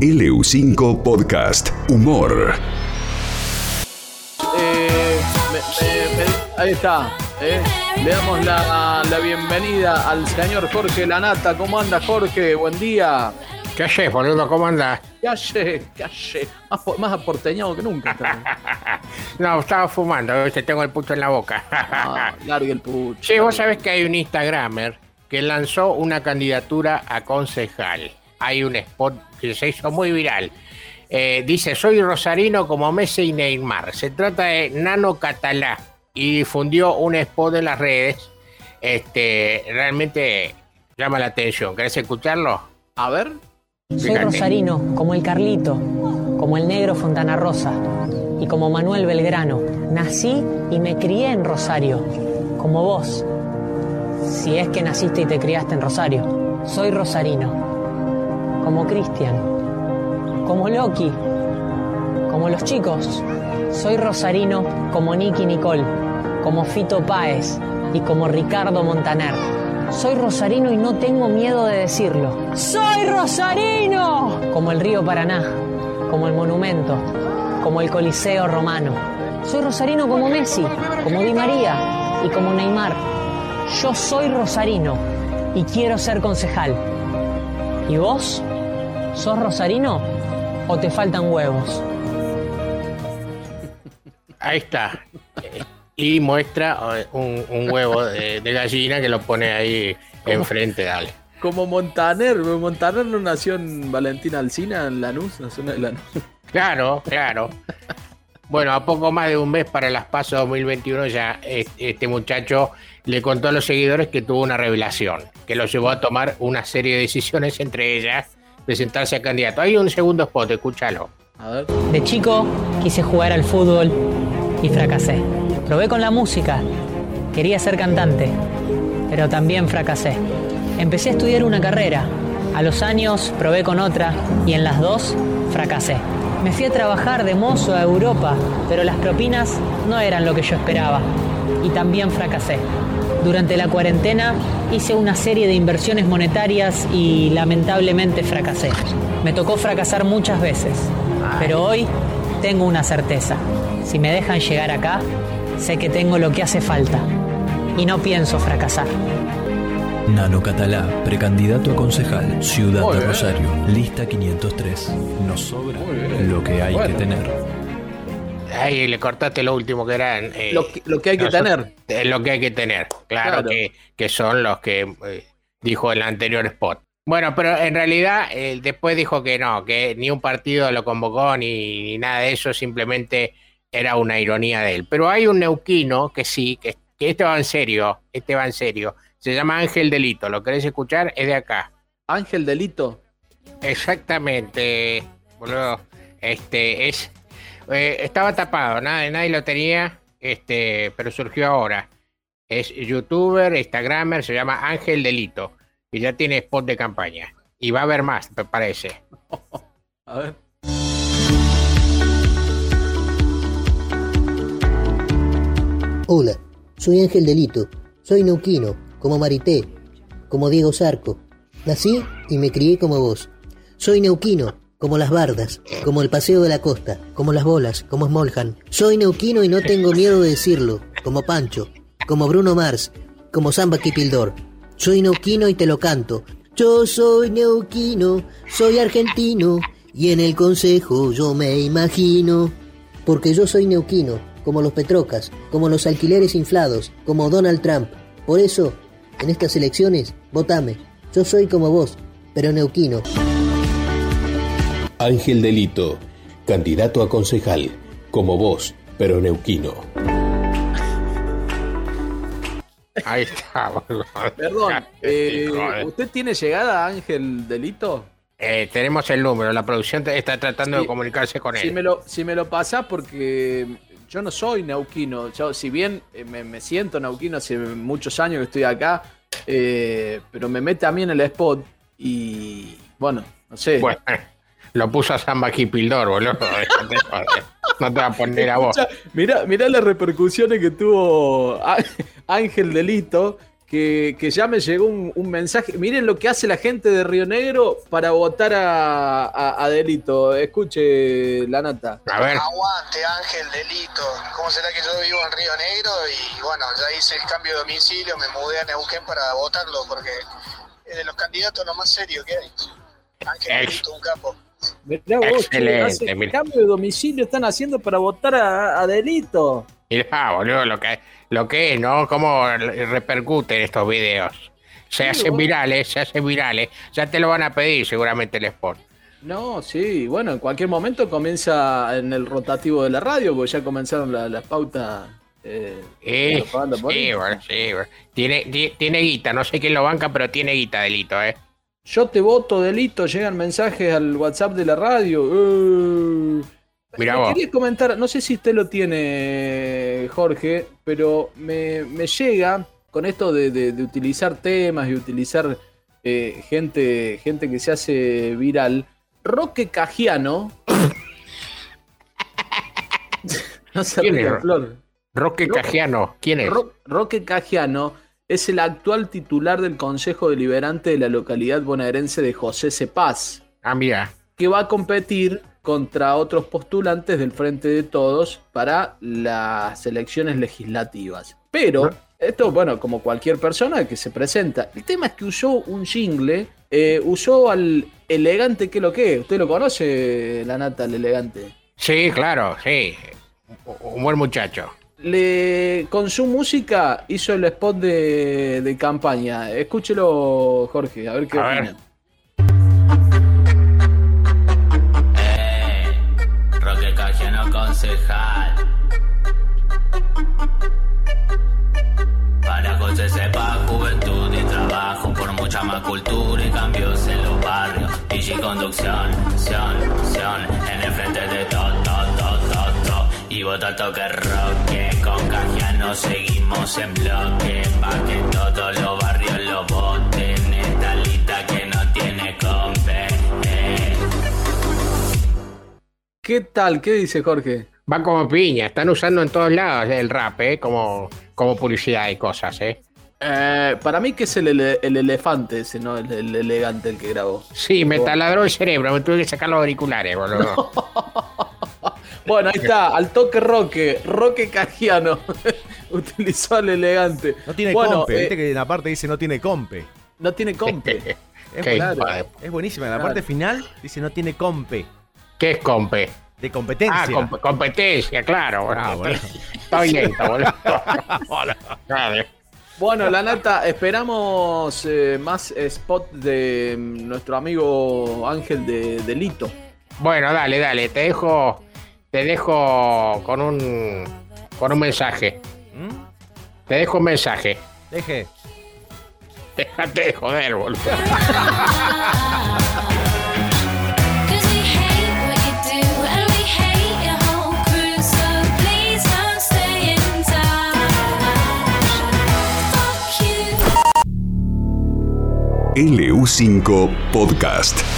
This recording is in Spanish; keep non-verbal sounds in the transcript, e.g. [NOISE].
LU5 Podcast Humor. Eh, me- me- me- ahí está. eh. Le damos la, la bienvenida al señor Jorge Lanata. ¿Cómo anda, Jorge? Buen día. ¿Qué haces, boludo? ¿Cómo andás? Calle, calle. Más, po- más aporteñado que nunca. [LAUGHS] No, estaba fumando, ¿viste? tengo el pucho en la boca. Ah, largue el pucho. Sí, vos sabés que hay un Instagramer que lanzó una candidatura a concejal. Hay un spot que se hizo muy viral. Eh, dice, soy rosarino como Messi y Neymar. Se trata de Nano Catalá. Y difundió un spot en las redes. Este, realmente llama la atención. ¿Querés escucharlo? A ver. Soy Fíjate. rosarino, como el Carlito, como el negro Fontana Rosa y como Manuel Belgrano. Nací y me crié en Rosario, como vos. Si es que naciste y te criaste en Rosario. Soy rosarino, como Cristian, como Loki, como los chicos. Soy rosarino como Nicky Nicole, como Fito Páez y como Ricardo Montaner. Soy rosarino y no tengo miedo de decirlo. ¡Soy rosarino! Como el río Paraná, como el monumento, como el Coliseo Romano. Soy rosarino como Messi, como Di María y como Neymar. Yo soy rosarino y quiero ser concejal. ¿Y vos? ¿Sos rosarino o te faltan huevos? Ahí está. Y muestra eh, un, un huevo de, de gallina que lo pone ahí enfrente, dale. Como Montaner. Montaner no nació en Valentina Alcina, en Lanús. Nació en Lanús. Claro, claro. Bueno, a poco más de un mes para las PASO 2021 ya es- este muchacho le contó a los seguidores que tuvo una revelación, que lo llevó a tomar una serie de decisiones, entre ellas presentarse a candidato. Hay un segundo spot, escúchalo. De chico quise jugar al fútbol y fracasé. Probé con la música, quería ser cantante, pero también fracasé. Empecé a estudiar una carrera, a los años probé con otra y en las dos fracasé. Me fui a trabajar de mozo a Europa, pero las propinas no eran lo que yo esperaba y también fracasé. Durante la cuarentena hice una serie de inversiones monetarias y lamentablemente fracasé. Me tocó fracasar muchas veces, pero hoy tengo una certeza. Si me dejan llegar acá, sé que tengo lo que hace falta y no pienso fracasar. Nano Catalá, precandidato a concejal, Ciudad Muy de bien. Rosario, lista 503. Nos sobra lo que hay Bueno. que tener. Ahí le cortaste lo último que eran. eh, Lo que, lo que hay que nosotros- tener. eh, lo que hay que tener. Claro, Claro. Que, que son los que eh, dijo el anterior spot. Bueno, pero en realidad eh, después dijo que no, que ni un partido lo convocó ni, ni nada de eso, simplemente era una ironía de él. Pero hay un neuquino que sí, que, que este va en serio, este va en serio. Se llama Ángel Delito, ¿lo querés escuchar? Es de acá. Ángel Delito. Exactamente, boludo. Este es. Eh, estaba tapado, nadie, nadie lo tenía, este, pero surgió ahora. Es youtuber, instagramer, se llama Ángel Delito. Y ya tiene spot de campaña. Y va a haber más, me parece. [LAUGHS] A ver. Hola, soy Ángel Delito, soy neuquino, como Marité, como Diego Zarco. Nací y me crié como vos. Soy neuquino, como las bardas, como el paseo de la costa, como las bolas, como Smoljan. Soy neuquino y no tengo miedo de decirlo, como Pancho, como Bruno Mars, como Samba Kipildor. Soy neuquino y te lo canto. Yo soy neuquino, soy argentino, y en el consejo yo me imagino. Porque yo soy neuquino, como los Petrocas, como los alquileres inflados, como Donald Trump. Por eso, en estas elecciones, votame. Yo soy como vos, pero neuquino. Ángel Delito, candidato a concejal, como vos, pero neuquino. Ahí está, boludo. Perdón. eh, Joder. ¿Usted tiene llegada, Ángel Delito? Eh, tenemos el número, la producción está tratando Sí. de comunicarse con Si él. me lo, si me lo pasás, porque yo no soy neuquino. Yo, si bien eh, me, me siento neuquino hace muchos años que estoy acá, eh, pero me mete a mí en el spot y bueno, no sé. Bueno, lo puso a Samba Kipildor, boludo. [LAUGHS] No te va a poner a vos. Escucha, mirá, mirá las repercusiones que tuvo Ángel Delito que, que ya me llegó un, un mensaje. Miren lo que hace la gente de Río Negro para votar a, a- a Delito. Escuche la nata. A ver, Aguante, Ángel Delito. ¿Cómo será que yo vivo en Río Negro? Y bueno, ya hice el cambio de domicilio, me mudé a Neuquén para votarlo porque es de los candidatos lo más serio que hay. Ángel Delito, un capo. Mirá vos, Excelente, mirá. cambio de domicilio están haciendo para votar a, a Delito. mirá, boludo, lo que, lo que es, ¿no? Cómo repercuten estos videos. Se Sí, hacen virales, se hacen virales. Ya te lo van a pedir seguramente el spot. No, sí, bueno, en cualquier momento comienza en el rotativo de la radio, porque ya comenzaron la- las pautas. eh, Eh, sí, ahí. bueno, sí, bueno. Tiene, ti- tiene guita, no sé quién lo banca, pero tiene guita, delito, ¿eh? Yo te voto, delito, llegan mensajes al WhatsApp de la radio. Eh. Mirá vos. quería comentar, no sé si usted lo tiene, Jorge, pero me, me llega con esto de, de- de utilizar temas y utilizar eh, gente, gente que se hace viral. Roque Cagiano. [LAUGHS] no se. Roque No. Cajiano, ¿quién es? Ro- Roque Cagiano es el actual titular del Consejo Deliberante de la localidad bonaerense de José Cepaz, Ah, mira. que va a competir contra otros postulantes del Frente de Todos para las elecciones legislativas. Pero, esto, bueno, como cualquier persona que se presenta, el tema es que usó un jingle, eh, usó al elegante, ¿qué lo que es? ¿Usted lo conoce, la nata, el elegante? Sí, claro, sí. Un buen muchacho. Le, con su música hizo el spot de, de campaña. Escúchelo, Jorge, a ver qué A ver. opina. Roque Cajiano concejal. Para José sepa juventud y trabajo por mucha más cultura y cambios en los barrios. Y conducción, sion, sion, en el frente de todo. Y vota el toque roque, con Cajiano seguimos en bloque. Pa' que todos los barrios lo voten. Esta lista que no tiene compe. eh. ¿Qué tal? ¿Qué dice Jorge? Va como piña, están usando en todos lados el rap, ¿eh? Como, como publicidad y cosas, ¿eh? Eh, para mí que es el, ele- el elefante ese, ¿no? El, el elegante el que grabó. Sí, me taladró el cerebro, me tuve que sacar los auriculares, boludo. [LAUGHS] Bueno, ahí está, al toque Roque, Roque Cagiano. [LAUGHS] Utilizó al elegante. No tiene Bueno, compe, eh, viste que en la parte dice no tiene compe. No tiene compe. [LAUGHS] Es, de- es buenísima. En la Claro. parte final dice no tiene compe. ¿Qué es compe? De competencia. Ah, comp- competencia, claro. boludo. Ah. [LAUGHS] Está bien, está boludo. Claro. Bueno, la nata, esperamos eh, más spot de mm, nuestro amigo Ángel de Delito. Bueno, dale, dale, te dejo, te dejo con un, con un mensaje. ¿Mm? Te dejo un mensaje. Deje. Déjate de joder, boludo. [LAUGHS] Cause we hate what you do and we hate your whole crew, so please don't stay in touch. Fuck you. LU5 Podcast.